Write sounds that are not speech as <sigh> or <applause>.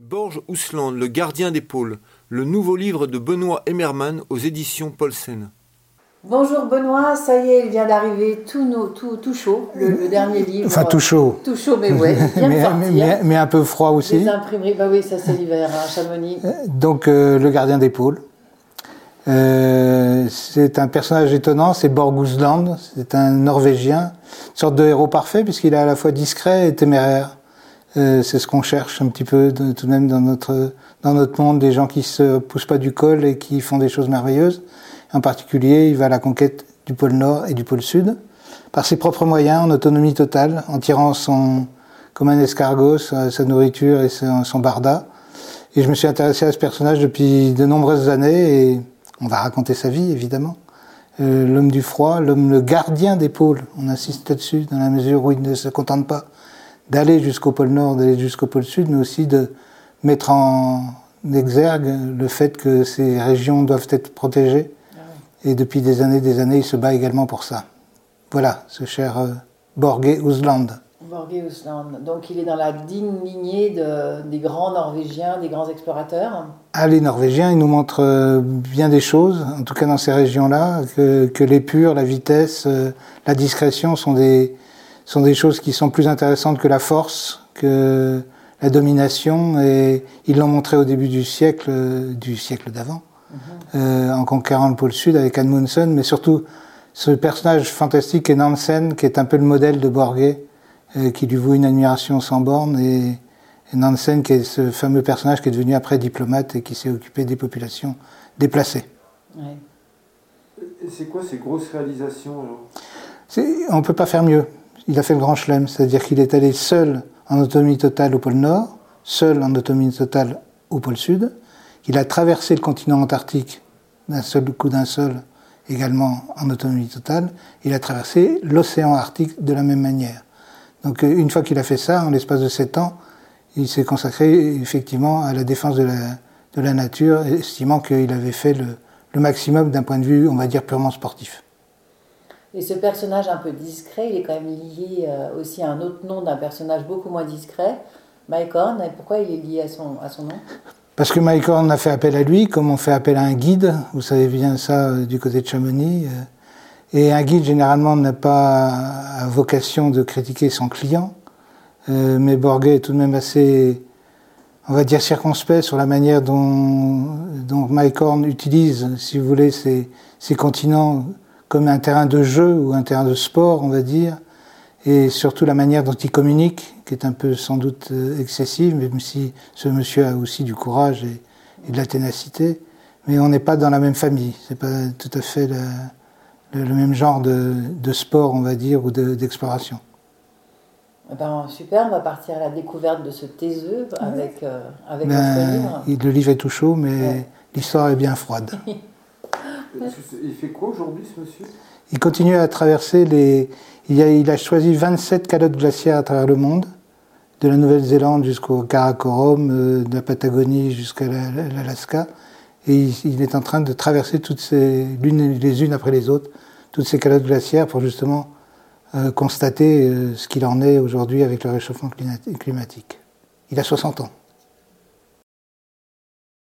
Borges Ousland, Le gardien des pôles, le nouveau livre de Benoît Emmermann aux éditions Paulsen. Bonjour Benoît, ça y est, il vient d'arriver tout, tout, tout, chaud, le, dernier livre. Enfin tout chaud. Tout chaud, mais ouais, bien mais, mais, un peu froid aussi. Les imprimeries, bah oui, ça c'est l'hiver, hein, Chamonix. Euh, donc euh, Le gardien des pôles. Euh, c'est un personnage étonnant, c'est Borgusland, c'est un Norvégien, une sorte de héros parfait puisqu'il est à la fois discret et téméraire. C'est ce qu'on cherche un petit peu tout de même dans notre dans notre monde, des gens qui se poussent pas du col et qui font des choses merveilleuses. En particulier, il va à la conquête du pôle Nord et du pôle Sud par ses propres moyens, en autonomie totale, en tirant son comme un escargot sa, nourriture et son, son, barda. Et je me suis intéressé à ce personnage depuis de nombreuses années et on va raconter sa vie évidemment. Euh, l'homme du froid, l'homme le gardien des pôles. On insiste là-dessus dans la mesure où il ne se contente pas d'aller jusqu'au pôle Nord, d'aller jusqu'au pôle Sud, mais aussi de mettre en exergue le fait que ces régions doivent être protégées. Ah Et depuis des années, des années, il se bat également pour ça. Voilà, ce cher euh, Borge Ousland. Borge Ousland. Donc il est dans la digne lignée de, des grands Norvégiens, des grands explorateurs. Ah, les Norvégiens, ils nous montrent euh, bien des choses, en tout cas dans ces régions-là, que, que l'épure, la vitesse, euh, la discrétion sont des, sont des choses qui sont plus intéressantes que la force, que la domination, et ils l'ont montré au début du siècle, du siècle d'avant, mhm. euh, en conquérant le pôle sud avec Amundsen, mais surtout ce personnage fantastique est Nansen, qui est un peu le modèle de Borgé, euh, qui lui vaut une admiration sans borne, et, Nansen, qui est ce fameux personnage qui est devenu après diplomate et qui s'est occupé des populations déplacées. C'est quoi ces grosses réalisations On ne peut pas faire mieux il a fait le grand chelem, c'est-à-dire qu'il est allé seul en autonomie totale au pôle Nord, seul en autonomie totale au pôle Sud, qu'il a traversé le continent antarctique d'un seul coup d'un seul, également en autonomie totale, il a traversé l'océan Arctique de la même manière. Donc euh, une fois qu'il a fait ça, en l'espace de sept ans, il s'est consacré effectivement à la défense de la, nature, estimant qu'il avait fait le maximum d'un point de vue, on va dire, purement sportif. Et ce personnage un peu discret, il est quand même lié euh, aussi à un autre nom d'un personnage beaucoup moins discret, Mike Horn. Et pourquoi il est lié à son, à son nom? Parce que Mike Horn a fait appel à lui, comme on fait appel à un guide. Vous savez bien ça euh, du côté de Chamonix. Euh. Et un guide, généralement, n'a pas vocation de critiquer son client. mais Borghet est tout de même assez, on va dire, circonspect sur la manière dont, dont Mike Horn utilise, si vous voulez, ces continents comme un terrain de jeu ou un terrain de sport, on va dire, et surtout la manière dont il communique, qui est un peu sans doute euh, excessive, même si ce monsieur a aussi du courage et, de la ténacité. Mais on n'est pas dans la même famille, c'est pas tout à fait le, même genre de, sport, on va dire, ou d'exploration. Eh ben, super, on va partir à la découverte de ce taiseux avec, euh, avec ben, livre. Le livre est tout chaud, mais l'histoire est bien froide. <laughs> Il fait quoi aujourd'hui, ce monsieur? Il continue à traverser les. Il a, choisi 27 calottes glaciaires à travers le monde, de la Nouvelle-Zélande jusqu'au Karakorum, euh, de la Patagonie jusqu'à l'Alaska. Et il, est en train de traverser toutes ces, les unes après les autres, toutes ces calottes glaciaires pour justement euh, constater euh, ce qu'il en est aujourd'hui avec le réchauffement climatique. Il a 60 ans.